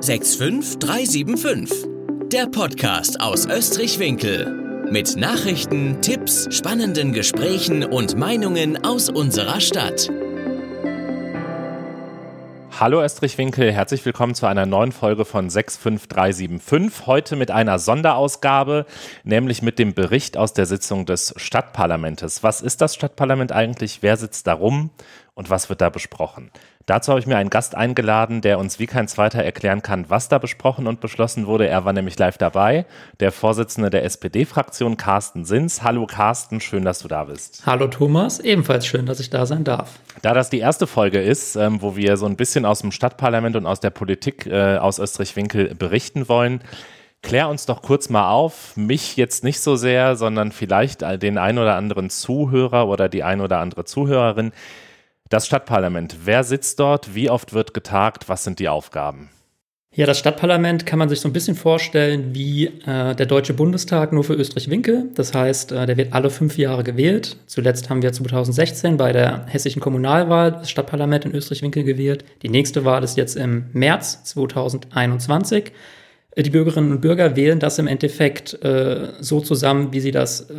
65375. Der Podcast aus Österreich-Winkel. Mit Nachrichten, Tipps, spannenden Gesprächen und Meinungen aus unserer Stadt. Hallo Österreich-Winkel, herzlich willkommen zu einer neuen Folge von 65375. Heute mit einer Sonderausgabe, nämlich mit dem Bericht aus der Sitzung des Stadtparlamentes. Was ist das Stadtparlament eigentlich? Wer sitzt da rum? Und was wird da besprochen? Dazu habe ich mir einen Gast eingeladen, der uns wie kein zweiter erklären kann, was da besprochen und beschlossen wurde. Er war nämlich live dabei, der Vorsitzende der SPD-Fraktion, Carsten Sins. Hallo Carsten, schön, dass du da bist. Hallo Thomas, ebenfalls schön, dass ich da sein darf. Da das die erste Folge ist, ähm, wo wir so ein bisschen aus dem Stadtparlament und aus der Politik äh, aus Österreich-Winkel berichten wollen, Klär uns doch kurz mal auf, mich jetzt nicht so sehr, sondern vielleicht den ein oder anderen Zuhörer oder die ein oder andere Zuhörerin. Das Stadtparlament, wer sitzt dort, wie oft wird getagt, was sind die Aufgaben? Ja, das Stadtparlament kann man sich so ein bisschen vorstellen wie äh, der Deutsche Bundestag nur für Österreich-Winkel. Das heißt, äh, der wird alle fünf Jahre gewählt. Zuletzt haben wir 2016 bei der hessischen Kommunalwahl das Stadtparlament in Österreich-Winkel gewählt. Die nächste Wahl ist jetzt im März 2021. Äh, die Bürgerinnen und Bürger wählen das im Endeffekt äh, so zusammen, wie sie das äh,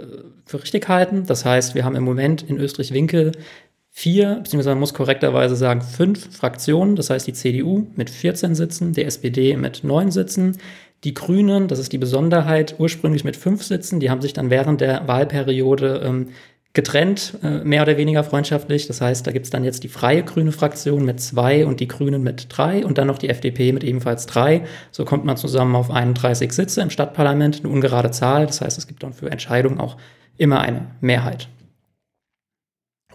für richtig halten. Das heißt, wir haben im Moment in Österreich-Winkel vier, beziehungsweise man muss korrekterweise sagen fünf Fraktionen, das heißt die CDU mit 14 Sitzen, die SPD mit neun Sitzen, die Grünen, das ist die Besonderheit, ursprünglich mit fünf Sitzen, die haben sich dann während der Wahlperiode ähm, getrennt, äh, mehr oder weniger freundschaftlich. Das heißt, da gibt es dann jetzt die freie grüne Fraktion mit zwei und die Grünen mit drei und dann noch die FDP mit ebenfalls drei. So kommt man zusammen auf 31 Sitze im Stadtparlament, eine ungerade Zahl. Das heißt, es gibt dann für Entscheidungen auch immer eine Mehrheit.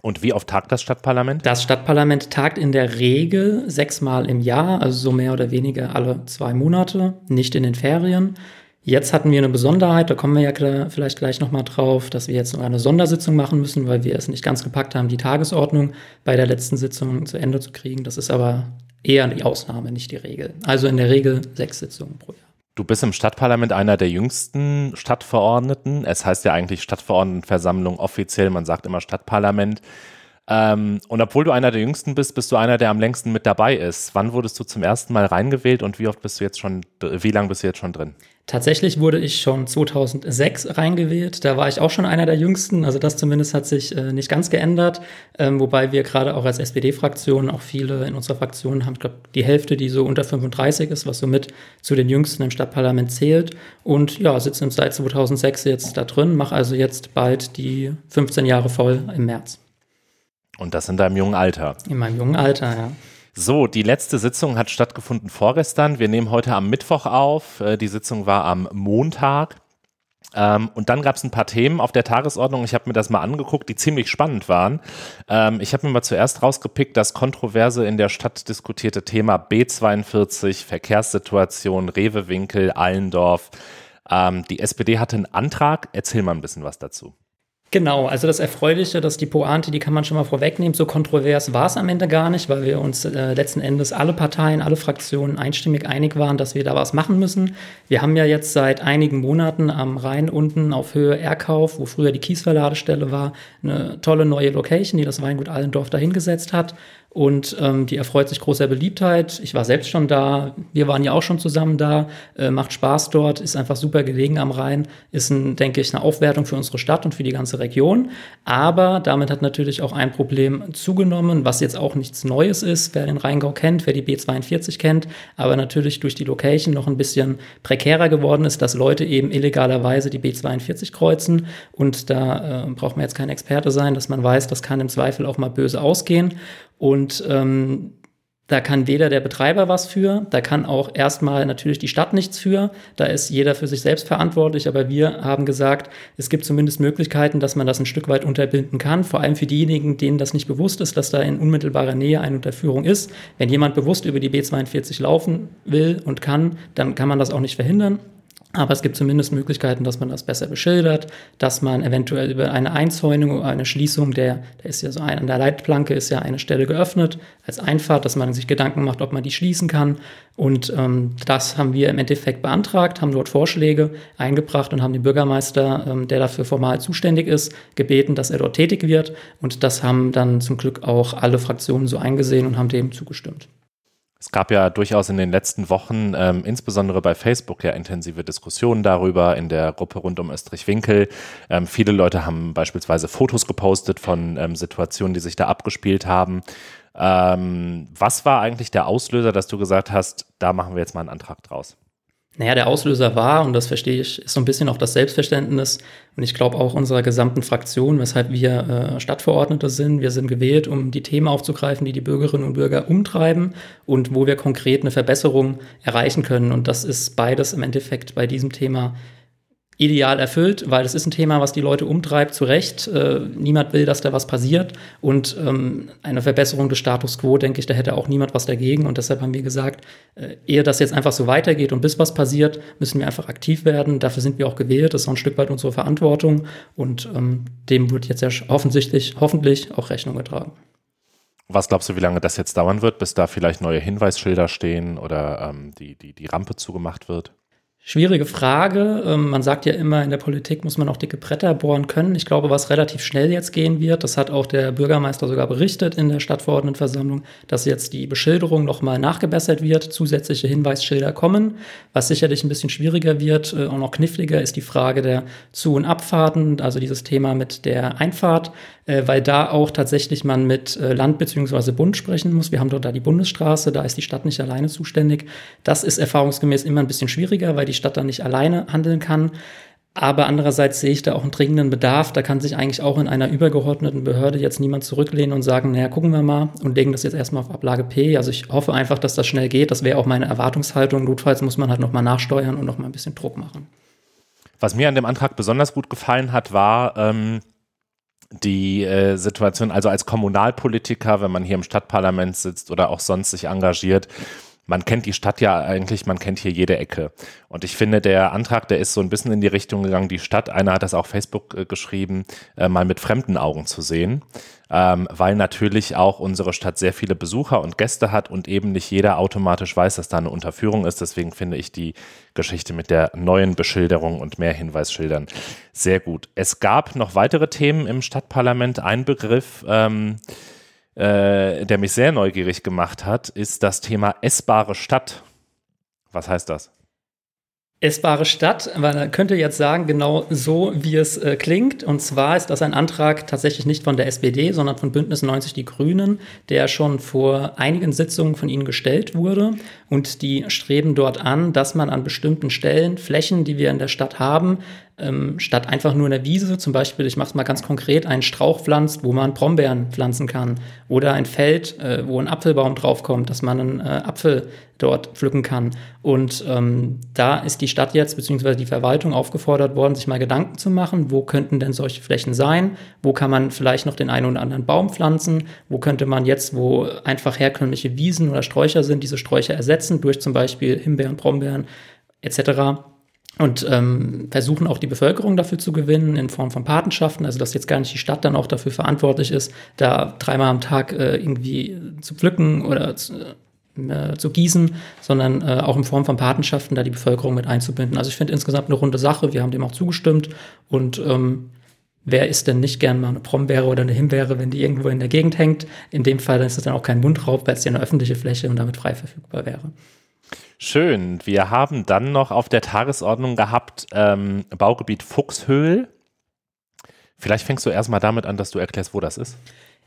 Und wie oft tagt das Stadtparlament? Das Stadtparlament tagt in der Regel sechsmal im Jahr, also so mehr oder weniger alle zwei Monate, nicht in den Ferien. Jetzt hatten wir eine Besonderheit, da kommen wir ja vielleicht gleich nochmal drauf, dass wir jetzt noch eine Sondersitzung machen müssen, weil wir es nicht ganz gepackt haben, die Tagesordnung bei der letzten Sitzung zu Ende zu kriegen. Das ist aber eher die Ausnahme, nicht die Regel. Also in der Regel sechs Sitzungen pro Jahr. Du bist im Stadtparlament einer der jüngsten Stadtverordneten. Es heißt ja eigentlich Stadtverordnetenversammlung offiziell, man sagt immer Stadtparlament. Ähm, und obwohl du einer der jüngsten bist, bist du einer, der am längsten mit dabei ist. Wann wurdest du zum ersten Mal reingewählt und wie oft bist du jetzt schon, wie lange bist du jetzt schon drin? Tatsächlich wurde ich schon 2006 reingewählt. Da war ich auch schon einer der Jüngsten. Also das zumindest hat sich äh, nicht ganz geändert. Ähm, wobei wir gerade auch als SPD-Fraktion, auch viele in unserer Fraktion haben, ich glaube, die Hälfte, die so unter 35 ist, was somit zu den Jüngsten im Stadtparlament zählt. Und ja, sitze seit 2006 jetzt da drin, mache also jetzt bald die 15 Jahre voll im März. Und das in deinem jungen Alter? In meinem jungen Alter, ja. So, die letzte Sitzung hat stattgefunden vorgestern. Wir nehmen heute am Mittwoch auf. Äh, die Sitzung war am Montag. Ähm, und dann gab es ein paar Themen auf der Tagesordnung. Ich habe mir das mal angeguckt, die ziemlich spannend waren. Ähm, ich habe mir mal zuerst rausgepickt, das kontroverse in der Stadt diskutierte Thema B42, Verkehrssituation, Rewewinkel, Allendorf. Ähm, die SPD hatte einen Antrag. Erzähl mal ein bisschen was dazu. Genau, also das Erfreuliche, dass die Pointe, die kann man schon mal vorwegnehmen. So kontrovers war es am Ende gar nicht, weil wir uns äh, letzten Endes alle Parteien, alle Fraktionen einstimmig einig waren, dass wir da was machen müssen. Wir haben ja jetzt seit einigen Monaten am Rhein unten auf Höhe Erkauf, wo früher die Kiesverladestelle war, eine tolle neue Location, die das Weingut Allendorf dahingesetzt hat und ähm, die erfreut sich großer Beliebtheit. Ich war selbst schon da, wir waren ja auch schon zusammen da, äh, macht Spaß dort, ist einfach super gelegen am Rhein, ist, ein, denke ich, eine Aufwertung für unsere Stadt und für die ganze Region. Aber damit hat natürlich auch ein Problem zugenommen, was jetzt auch nichts Neues ist, wer den Rheingau kennt, wer die B42 kennt, aber natürlich durch die Location noch ein bisschen prekärer geworden ist, dass Leute eben illegalerweise die B42 kreuzen. Und da äh, braucht man jetzt kein Experte sein, dass man weiß, das kann im Zweifel auch mal böse ausgehen. Und ähm, da kann weder der Betreiber was für, da kann auch erstmal natürlich die Stadt nichts für. Da ist jeder für sich selbst verantwortlich. Aber wir haben gesagt, es gibt zumindest Möglichkeiten, dass man das ein Stück weit unterbinden kann. Vor allem für diejenigen, denen das nicht bewusst ist, dass da in unmittelbarer Nähe eine Unterführung ist. Wenn jemand bewusst über die B42 laufen will und kann, dann kann man das auch nicht verhindern. Aber es gibt zumindest Möglichkeiten, dass man das besser beschildert, dass man eventuell über eine Einzäunung oder eine Schließung der, da ist ja so ein, an der Leitplanke ist ja eine Stelle geöffnet als Einfahrt, dass man sich Gedanken macht, ob man die schließen kann. Und ähm, das haben wir im Endeffekt beantragt, haben dort Vorschläge eingebracht und haben den Bürgermeister, ähm, der dafür formal zuständig ist, gebeten, dass er dort tätig wird. Und das haben dann zum Glück auch alle Fraktionen so eingesehen und haben dem zugestimmt. Es gab ja durchaus in den letzten Wochen, ähm, insbesondere bei Facebook, ja intensive Diskussionen darüber in der Gruppe rund um Österreich-Winkel. Ähm, viele Leute haben beispielsweise Fotos gepostet von ähm, Situationen, die sich da abgespielt haben. Ähm, was war eigentlich der Auslöser, dass du gesagt hast, da machen wir jetzt mal einen Antrag draus? Naja, der Auslöser war, und das verstehe ich, ist so ein bisschen auch das Selbstverständnis und ich glaube auch unserer gesamten Fraktion, weshalb wir äh, Stadtverordnete sind. Wir sind gewählt, um die Themen aufzugreifen, die die Bürgerinnen und Bürger umtreiben und wo wir konkret eine Verbesserung erreichen können. Und das ist beides im Endeffekt bei diesem Thema ideal erfüllt, weil es ist ein Thema, was die Leute umtreibt, zu Recht. Äh, niemand will, dass da was passiert. Und ähm, eine Verbesserung des Status quo, denke ich, da hätte auch niemand was dagegen. Und deshalb haben wir gesagt, äh, ehe das jetzt einfach so weitergeht und bis was passiert, müssen wir einfach aktiv werden. Dafür sind wir auch gewählt. Das ist auch ein Stück weit unsere Verantwortung. Und ähm, dem wird jetzt ja offensichtlich, hoffentlich auch Rechnung getragen. Was glaubst du, wie lange das jetzt dauern wird, bis da vielleicht neue Hinweisschilder stehen oder ähm, die, die, die Rampe zugemacht wird? Schwierige Frage. Ähm, man sagt ja immer, in der Politik muss man auch dicke Bretter bohren können. Ich glaube, was relativ schnell jetzt gehen wird, das hat auch der Bürgermeister sogar berichtet in der Stadtverordnetenversammlung, dass jetzt die Beschilderung nochmal nachgebessert wird, zusätzliche Hinweisschilder kommen. Was sicherlich ein bisschen schwieriger wird, äh, auch noch kniffliger, ist die Frage der Zu- und Abfahrten, also dieses Thema mit der Einfahrt, äh, weil da auch tatsächlich man mit äh, Land bzw. Bund sprechen muss. Wir haben dort da die Bundesstraße, da ist die Stadt nicht alleine zuständig. Das ist erfahrungsgemäß immer ein bisschen schwieriger, weil die Stadt dann nicht alleine handeln kann. Aber andererseits sehe ich da auch einen dringenden Bedarf. Da kann sich eigentlich auch in einer übergeordneten Behörde jetzt niemand zurücklehnen und sagen, naja, gucken wir mal und legen das jetzt erstmal auf Ablage P. Also ich hoffe einfach, dass das schnell geht. Das wäre auch meine Erwartungshaltung. Notfalls muss man halt nochmal nachsteuern und nochmal ein bisschen Druck machen. Was mir an dem Antrag besonders gut gefallen hat, war ähm, die äh, Situation, also als Kommunalpolitiker, wenn man hier im Stadtparlament sitzt oder auch sonst sich engagiert, man kennt die Stadt ja eigentlich, man kennt hier jede Ecke. Und ich finde, der Antrag, der ist so ein bisschen in die Richtung gegangen, die Stadt, einer hat das auch Facebook äh, geschrieben, äh, mal mit fremden Augen zu sehen, ähm, weil natürlich auch unsere Stadt sehr viele Besucher und Gäste hat und eben nicht jeder automatisch weiß, dass da eine Unterführung ist. Deswegen finde ich die Geschichte mit der neuen Beschilderung und mehr Hinweisschildern sehr gut. Es gab noch weitere Themen im Stadtparlament. Ein Begriff, ähm, äh, der mich sehr neugierig gemacht hat, ist das Thema essbare Stadt. Was heißt das? Essbare Stadt, man könnte jetzt sagen, genau so, wie es äh, klingt. Und zwar ist das ein Antrag tatsächlich nicht von der SPD, sondern von Bündnis 90 Die Grünen, der schon vor einigen Sitzungen von ihnen gestellt wurde. Und die streben dort an, dass man an bestimmten Stellen Flächen, die wir in der Stadt haben, ähm, statt einfach nur eine Wiese, zum Beispiel, ich mache es mal ganz konkret, einen Strauch pflanzt, wo man Brombeeren pflanzen kann. Oder ein Feld, äh, wo ein Apfelbaum draufkommt, dass man einen äh, Apfel dort pflücken kann. Und ähm, da ist die Stadt jetzt, beziehungsweise die Verwaltung aufgefordert worden, sich mal Gedanken zu machen, wo könnten denn solche Flächen sein? Wo kann man vielleicht noch den einen oder anderen Baum pflanzen? Wo könnte man jetzt, wo einfach herkömmliche Wiesen oder Sträucher sind, diese Sträucher ersetzen durch zum Beispiel Himbeeren, Brombeeren etc und ähm, versuchen auch die Bevölkerung dafür zu gewinnen in Form von Patenschaften, also dass jetzt gar nicht die Stadt dann auch dafür verantwortlich ist, da dreimal am Tag äh, irgendwie zu pflücken oder zu, äh, zu gießen, sondern äh, auch in Form von Patenschaften da die Bevölkerung mit einzubinden. Also ich finde insgesamt eine runde Sache, wir haben dem auch zugestimmt und ähm, wer isst denn nicht gern mal eine Brombeere oder eine Himbeere, wenn die irgendwo in der Gegend hängt? In dem Fall ist es dann auch kein Mundraub, weil es ja eine öffentliche Fläche und damit frei verfügbar wäre. Schön. Wir haben dann noch auf der Tagesordnung gehabt ähm, Baugebiet Fuchshöhl. Vielleicht fängst du erstmal damit an, dass du erklärst, wo das ist.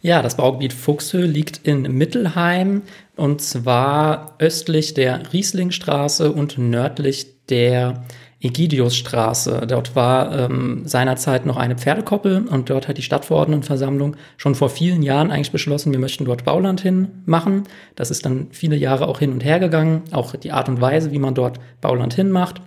Ja, das Baugebiet Fuchshöhl liegt in Mittelheim und zwar östlich der Rieslingstraße und nördlich der Egidiusstraße. Dort war ähm, seinerzeit noch eine Pferdekoppel und dort hat die Stadtverordnetenversammlung schon vor vielen Jahren eigentlich beschlossen, wir möchten dort Bauland hinmachen. Das ist dann viele Jahre auch hin und her gegangen, auch die Art und Weise, wie man dort Bauland hinmacht.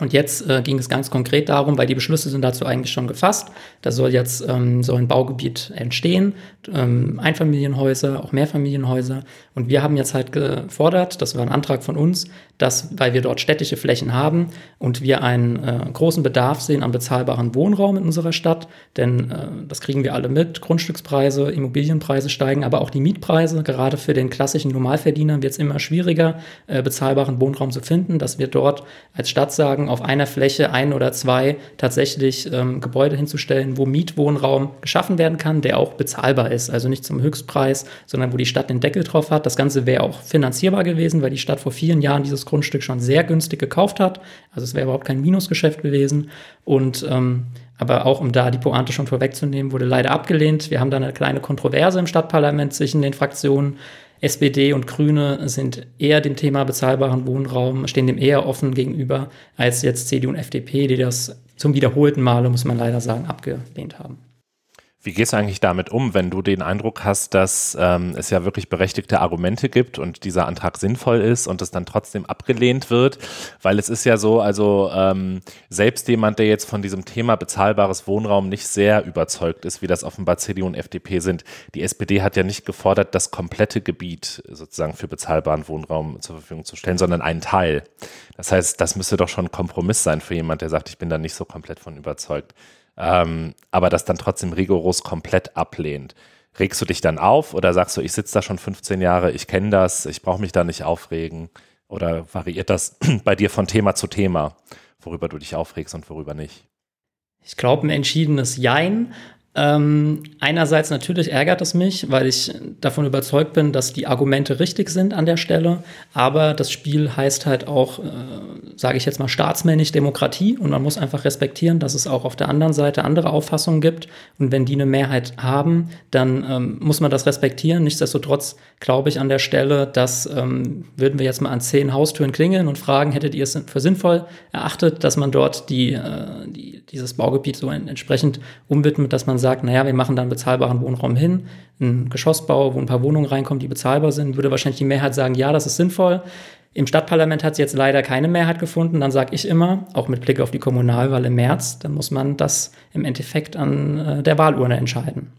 Und jetzt äh, ging es ganz konkret darum, weil die Beschlüsse sind dazu eigentlich schon gefasst. Da soll jetzt ähm, so ein Baugebiet entstehen, ähm, Einfamilienhäuser, auch Mehrfamilienhäuser. Und wir haben jetzt halt gefordert, das war ein Antrag von uns, dass, weil wir dort städtische Flächen haben und wir einen äh, großen Bedarf sehen an bezahlbaren Wohnraum in unserer Stadt, denn äh, das kriegen wir alle mit, Grundstückspreise, Immobilienpreise steigen, aber auch die Mietpreise, gerade für den klassischen Normalverdiener wird es immer schwieriger, äh, bezahlbaren Wohnraum zu finden, dass wir dort als Stadt sagen, Gedanken, auf einer Fläche ein oder zwei tatsächlich ähm, Gebäude hinzustellen, wo Mietwohnraum geschaffen werden kann, der auch bezahlbar ist. Also nicht zum Höchstpreis, sondern wo die Stadt den Deckel drauf hat. Das Ganze wäre auch finanzierbar gewesen, weil die Stadt vor vielen Jahren dieses Grundstück schon sehr günstig gekauft hat. Also es wäre überhaupt kein Minusgeschäft gewesen. Und ähm, aber auch um da die Pointe schon vorwegzunehmen, wurde leider abgelehnt. Wir haben da eine kleine Kontroverse im Stadtparlament zwischen den Fraktionen. SPD und Grüne sind eher dem Thema bezahlbaren Wohnraum, stehen dem eher offen gegenüber als jetzt CDU und FDP, die das zum wiederholten Male, muss man leider sagen, abgelehnt haben. Wie gehst du eigentlich damit um, wenn du den Eindruck hast, dass ähm, es ja wirklich berechtigte Argumente gibt und dieser Antrag sinnvoll ist und es dann trotzdem abgelehnt wird? Weil es ist ja so, also ähm, selbst jemand, der jetzt von diesem Thema bezahlbares Wohnraum nicht sehr überzeugt ist, wie das offenbar CDU und FDP sind, die SPD hat ja nicht gefordert, das komplette Gebiet sozusagen für bezahlbaren Wohnraum zur Verfügung zu stellen, sondern einen Teil. Das heißt, das müsste doch schon ein Kompromiss sein für jemand, der sagt, ich bin da nicht so komplett von überzeugt ähm, aber das dann trotzdem rigoros komplett ablehnt. Regst du dich dann auf oder sagst du, ich sitze da schon 15 Jahre, ich kenne das, ich brauche mich da nicht aufregen? Oder variiert das bei dir von Thema zu Thema, worüber du dich aufregst und worüber nicht? Ich glaube, ein entschiedenes Jein. Ähm, einerseits natürlich ärgert es mich, weil ich davon überzeugt bin, dass die Argumente richtig sind an der Stelle. Aber das Spiel heißt halt auch, äh, sage ich jetzt mal, staatsmännisch Demokratie. Und man muss einfach respektieren, dass es auch auf der anderen Seite andere Auffassungen gibt. Und wenn die eine Mehrheit haben, dann ähm, muss man das respektieren. Nichtsdestotrotz glaube ich an der Stelle, dass ähm, würden wir jetzt mal an zehn Haustüren klingeln und fragen, hättet ihr es für sinnvoll erachtet, dass man dort die, äh, die dieses Baugebiet so entsprechend umwidmet, dass man sagt, naja, wir machen dann bezahlbaren Wohnraum hin, einen Geschossbau, wo ein paar Wohnungen reinkommen, die bezahlbar sind, würde wahrscheinlich die Mehrheit sagen, ja, das ist sinnvoll. Im Stadtparlament hat es jetzt leider keine Mehrheit gefunden. Dann sage ich immer, auch mit Blick auf die Kommunalwahl im März, dann muss man das im Endeffekt an äh, der Wahlurne entscheiden.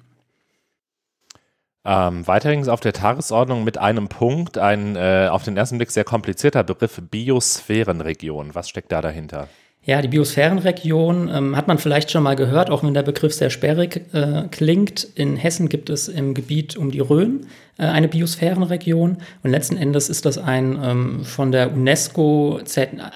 Ähm, weiterhin auf der Tagesordnung mit einem Punkt, ein äh, auf den ersten Blick sehr komplizierter Begriff Biosphärenregion. Was steckt da dahinter? Ja, die Biosphärenregion ähm, hat man vielleicht schon mal gehört, auch wenn der Begriff sehr sperrig äh, klingt. In Hessen gibt es im Gebiet um die Rhön eine Biosphärenregion. Und letzten Endes ist das ein ähm, von der UNESCO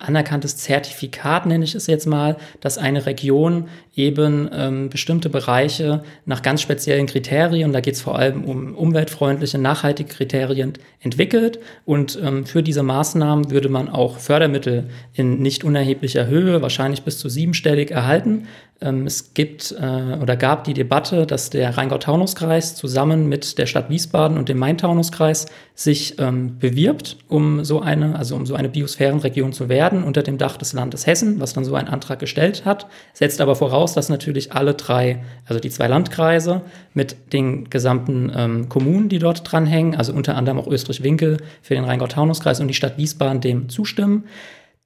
anerkanntes Zertifikat, nenne ich es jetzt mal, dass eine Region eben ähm, bestimmte Bereiche nach ganz speziellen Kriterien, da geht es vor allem um umweltfreundliche, nachhaltige Kriterien, entwickelt. Und ähm, für diese Maßnahmen würde man auch Fördermittel in nicht unerheblicher Höhe, wahrscheinlich bis zu siebenstellig, erhalten. Ähm, es gibt äh, oder gab die Debatte, dass der Rheingau-Taunus-Kreis zusammen mit der Stadt Wiesbaden und dem Main-Taunus-Kreis sich ähm, bewirbt, um so eine, also um so eine Biosphärenregion zu werden unter dem Dach des Landes Hessen, was dann so einen Antrag gestellt hat, setzt aber voraus, dass natürlich alle drei, also die zwei Landkreise mit den gesamten ähm, Kommunen, die dort dranhängen, also unter anderem auch Österreich-Winkel für den Rheingau-Taunus-Kreis und die Stadt Wiesbaden dem zustimmen.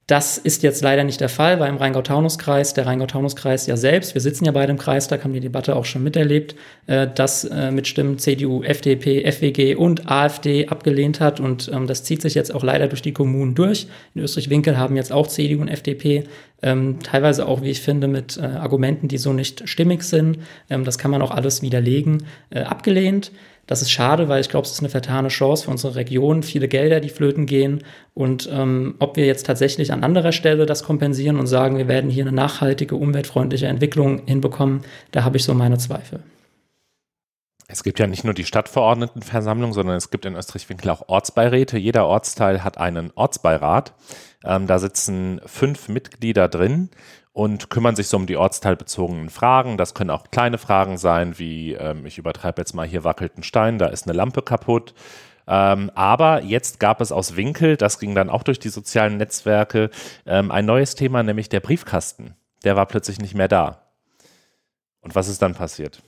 Das ist jetzt leider nicht der Fall, weil im Rheingau-Taunus-Kreis, der Rheingau-Taunus-Kreis ja selbst, wir sitzen ja beide im Kreistag, haben die Debatte auch schon miterlebt, äh, das äh, mit Stimmen CDU, FDP, FWG und AfD abgelehnt hat. Und ähm, das zieht sich jetzt auch leider durch die Kommunen durch. In Österreich-Winkel haben jetzt auch CDU und FDP ähm, teilweise auch, wie ich finde, mit äh, Argumenten, die so nicht stimmig sind. Ähm, das kann man auch alles widerlegen, äh, abgelehnt. Das ist schade, weil ich glaube, es ist eine vertane Chance für unsere Region, viele Gelder, die flöten gehen. Und ähm, ob wir jetzt tatsächlich an anderer Stelle das kompensieren und sagen, wir werden hier eine nachhaltige, umweltfreundliche Entwicklung hinbekommen, da habe ich so meine Zweifel. Es gibt ja nicht nur die Stadtverordnetenversammlung, sondern es gibt in Österreich-Winkel auch Ortsbeiräte. Jeder Ortsteil hat einen Ortsbeirat. Ähm, da sitzen fünf Mitglieder drin und kümmern sich so um die ortsteilbezogenen Fragen. Das können auch kleine Fragen sein, wie ähm, ich übertreibe jetzt mal, hier wackelt ein Stein, da ist eine Lampe kaputt. Ähm, aber jetzt gab es aus Winkel, das ging dann auch durch die sozialen Netzwerke, ähm, ein neues Thema, nämlich der Briefkasten. Der war plötzlich nicht mehr da. Und was ist dann passiert?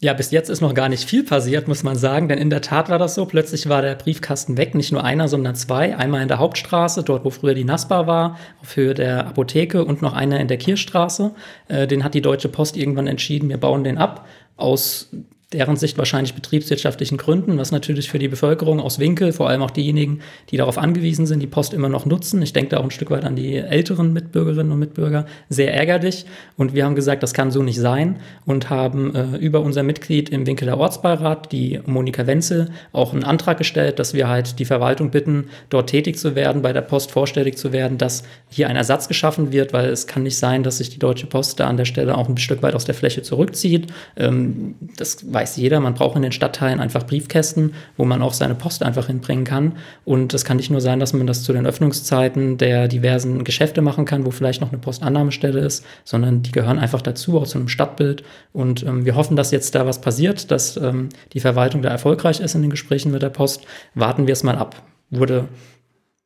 Ja, bis jetzt ist noch gar nicht viel passiert, muss man sagen, denn in der Tat war das so. Plötzlich war der Briefkasten weg, nicht nur einer, sondern zwei. Einmal in der Hauptstraße, dort wo früher die Naspa war, auf Höhe der Apotheke und noch einer in der Kirchstraße. Äh, den hat die Deutsche Post irgendwann entschieden, wir bauen den ab. Aus deren Sicht wahrscheinlich betriebswirtschaftlichen Gründen, was natürlich für die Bevölkerung aus Winkel, vor allem auch diejenigen, die darauf angewiesen sind, die Post immer noch nutzen. Ich denke da auch ein Stück weit an die älteren Mitbürgerinnen und Mitbürger, sehr ärgerlich. Und wir haben gesagt, das kann so nicht sein und haben äh, über unser Mitglied im Winkeler Ortsbeirat, die Monika Wenzel, auch einen Antrag gestellt, dass wir halt die Verwaltung bitten, dort tätig zu werden, bei der Post vorstellig zu werden, dass hier ein Ersatz geschaffen wird, weil es kann nicht sein, dass sich die Deutsche Post da an der Stelle auch ein Stück weit aus der Fläche zurückzieht. Ähm, das weiß jeder, man braucht in den Stadtteilen einfach Briefkästen, wo man auch seine Post einfach hinbringen kann. Und es kann nicht nur sein, dass man das zu den Öffnungszeiten der diversen Geschäfte machen kann, wo vielleicht noch eine Postannahmestelle ist, sondern die gehören einfach dazu, auch zu einem Stadtbild. Und ähm, wir hoffen, dass jetzt da was passiert, dass ähm, die Verwaltung da erfolgreich ist in den Gesprächen mit der Post. Warten wir es mal ab. Wurde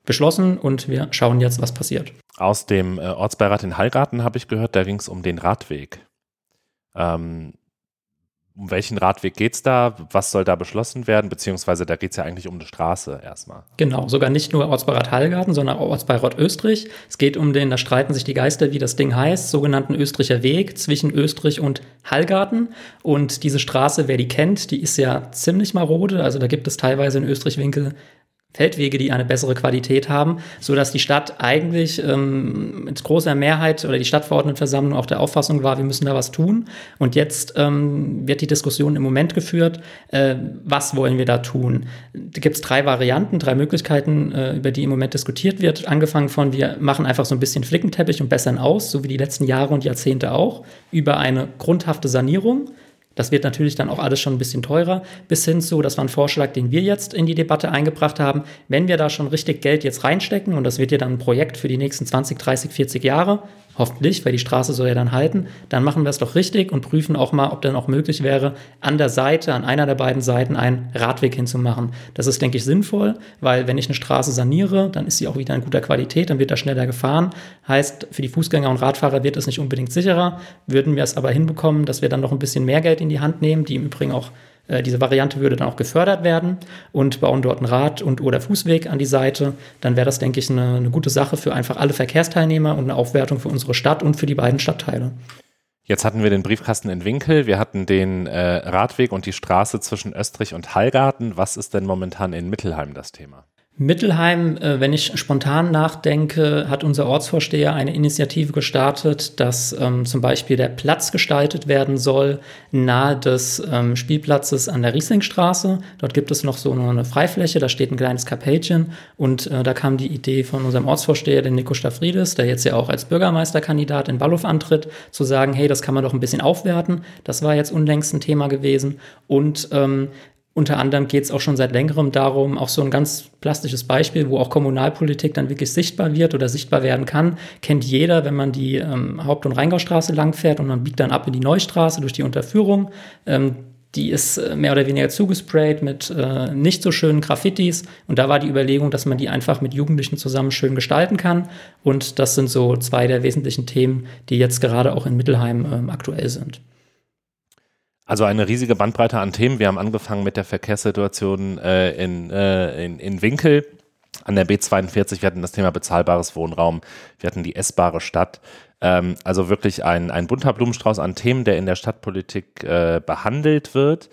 beschlossen und wir schauen jetzt, was passiert. Aus dem äh, Ortsbeirat in Heiraten habe ich gehört, da ging es um den Radweg. Ähm, um welchen Radweg geht es da? Was soll da beschlossen werden? Beziehungsweise da geht es ja eigentlich um eine Straße erstmal. Genau, sogar nicht nur Ortsbeirat Hallgarten, sondern auch Ortsbeirat Österreich. Es geht um den, da streiten sich die Geister, wie das Ding heißt, sogenannten Österreicher Weg zwischen Österreich und Hallgarten. Und diese Straße, wer die kennt, die ist ja ziemlich marode. Also da gibt es teilweise in Österreich-Winkel Feldwege, die eine bessere Qualität haben, so dass die Stadt eigentlich ähm, mit großer Mehrheit oder die Stadtverordnetenversammlung auch der Auffassung war, wir müssen da was tun. Und jetzt ähm, wird die Diskussion im Moment geführt, äh, was wollen wir da tun? Da gibt es drei Varianten, drei Möglichkeiten, äh, über die im Moment diskutiert wird. Angefangen von, wir machen einfach so ein bisschen Flickenteppich und bessern aus, so wie die letzten Jahre und Jahrzehnte auch, über eine grundhafte Sanierung das wird natürlich dann auch alles schon ein bisschen teurer, bis hin zu, das war ein Vorschlag, den wir jetzt in die Debatte eingebracht haben, wenn wir da schon richtig Geld jetzt reinstecken, und das wird ja dann ein Projekt für die nächsten 20, 30, 40 Jahre, hoffentlich, weil die Straße soll ja dann halten, dann machen wir es doch richtig und prüfen auch mal, ob dann auch möglich wäre, an der Seite, an einer der beiden Seiten einen Radweg hinzumachen. Das ist, denke ich, sinnvoll, weil wenn ich eine Straße saniere, dann ist sie auch wieder in guter Qualität, dann wird da schneller gefahren. Heißt, für die Fußgänger und Radfahrer wird es nicht unbedingt sicherer. Würden wir es aber hinbekommen, dass wir dann noch ein bisschen mehr Geld in die Hand nehmen, die im Übrigen auch diese Variante würde dann auch gefördert werden und bauen dort einen Rad- und oder Fußweg an die Seite. Dann wäre das, denke ich, eine, eine gute Sache für einfach alle Verkehrsteilnehmer und eine Aufwertung für unsere Stadt und für die beiden Stadtteile. Jetzt hatten wir den Briefkasten in Winkel, wir hatten den äh, Radweg und die Straße zwischen Österreich und Hallgarten. Was ist denn momentan in Mittelheim das Thema? Mittelheim, äh, wenn ich spontan nachdenke, hat unser Ortsvorsteher eine Initiative gestartet, dass ähm, zum Beispiel der Platz gestaltet werden soll nahe des ähm, Spielplatzes an der Rieslingstraße. Dort gibt es noch so eine Freifläche, da steht ein kleines Kapellchen und äh, da kam die Idee von unserem Ortsvorsteher, den Nico Staffridis, der jetzt ja auch als Bürgermeisterkandidat in Ballow antritt, zu sagen, hey, das kann man doch ein bisschen aufwerten. Das war jetzt unlängst ein Thema gewesen und ähm, unter anderem geht es auch schon seit längerem darum, auch so ein ganz plastisches Beispiel, wo auch Kommunalpolitik dann wirklich sichtbar wird oder sichtbar werden kann, kennt jeder, wenn man die ähm, Haupt- und Rheingaustraße langfährt und man biegt dann ab in die Neustraße durch die Unterführung. Ähm, die ist äh, mehr oder weniger zugesprayt mit äh, nicht so schönen Graffitis. Und da war die Überlegung, dass man die einfach mit Jugendlichen zusammen schön gestalten kann. Und das sind so zwei der wesentlichen Themen, die jetzt gerade auch in Mittelheim ähm, aktuell sind. Also eine riesige Bandbreite an Themen. Wir haben angefangen mit der Verkehrssituation äh, in, äh, in, in Winkel an der B42. Wir hatten das Thema bezahlbares Wohnraum. Wir hatten die essbare Stadt. Ähm, also wirklich ein, ein bunter Blumenstrauß an Themen, der in der Stadtpolitik äh, behandelt wird.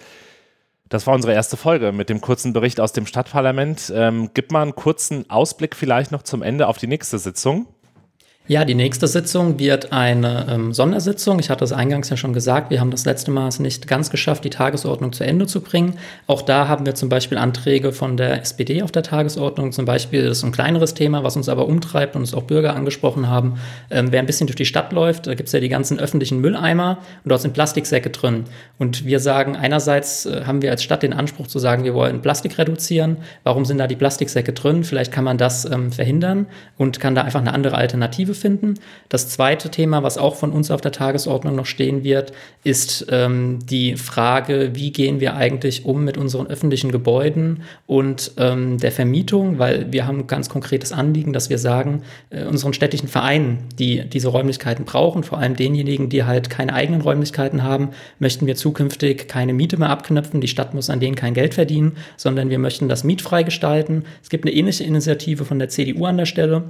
Das war unsere erste Folge mit dem kurzen Bericht aus dem Stadtparlament. Ähm, gib mal einen kurzen Ausblick vielleicht noch zum Ende auf die nächste Sitzung. Ja, die nächste Sitzung wird eine ähm, Sondersitzung. Ich hatte es eingangs ja schon gesagt, wir haben das letzte Mal es nicht ganz geschafft, die Tagesordnung zu Ende zu bringen. Auch da haben wir zum Beispiel Anträge von der SPD auf der Tagesordnung. Zum Beispiel ist ein kleineres Thema, was uns aber umtreibt und uns auch Bürger angesprochen haben. Ähm, wer ein bisschen durch die Stadt läuft, da gibt es ja die ganzen öffentlichen Mülleimer und dort sind Plastiksäcke drin. Und wir sagen, einerseits äh, haben wir als Stadt den Anspruch zu sagen, wir wollen Plastik reduzieren. Warum sind da die Plastiksäcke drin? Vielleicht kann man das ähm, verhindern und kann da einfach eine andere Alternative finden. Das zweite Thema, was auch von uns auf der Tagesordnung noch stehen wird, ist ähm, die Frage, wie gehen wir eigentlich um mit unseren öffentlichen Gebäuden und ähm, der Vermietung, weil wir haben ganz konkretes Anliegen, dass wir sagen, äh, unseren städtischen Vereinen, die diese Räumlichkeiten brauchen, vor allem denjenigen, die halt keine eigenen Räumlichkeiten haben, möchten wir zukünftig keine Miete mehr abknöpfen. Die Stadt muss an denen kein Geld verdienen, sondern wir möchten das mietfrei gestalten. Es gibt eine ähnliche Initiative von der CDU an der Stelle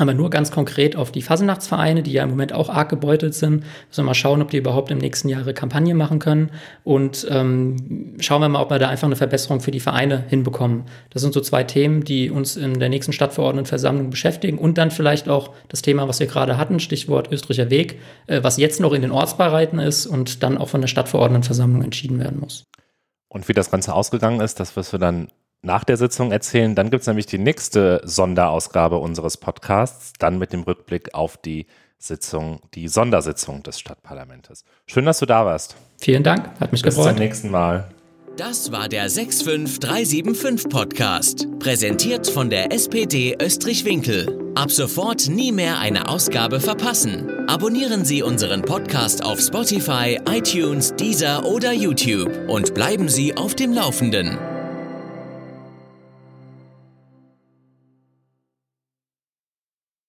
Aber nur ganz konkret auf die Fasenachtsvereine, die ja im Moment auch arg gebeutelt sind. Müssen wir mal schauen, ob die überhaupt im nächsten Jahr ihre Kampagne machen können. Und ähm, schauen wir mal, ob wir da einfach eine Verbesserung für die Vereine hinbekommen. Das sind so zwei Themen, die uns in der nächsten Stadtverordnetenversammlung beschäftigen. Und dann vielleicht auch das Thema, was wir gerade hatten, Stichwort Österreicher Weg, äh, was jetzt noch in den Ortsbeiräten ist und dann auch von der Stadtverordnetenversammlung entschieden werden muss. Und wie das Ganze ausgegangen ist, das wirst du dann nach der Sitzung erzählen. Dann gibt es nämlich die nächste Sonderausgabe unseres Podcasts, dann mit dem Rückblick auf die Sitzung, die Sondersitzung des Stadtparlamentes. Schön, dass du da warst. Vielen Dank, hat mich Bis gefreut. Bis zum nächsten Mal. Das war der 65375 Podcast, präsentiert von der SPD Österreich-Winkel. Ab sofort nie mehr eine Ausgabe verpassen. Abonnieren Sie unseren Podcast auf Spotify, iTunes, Deezer oder YouTube und bleiben Sie auf dem Laufenden.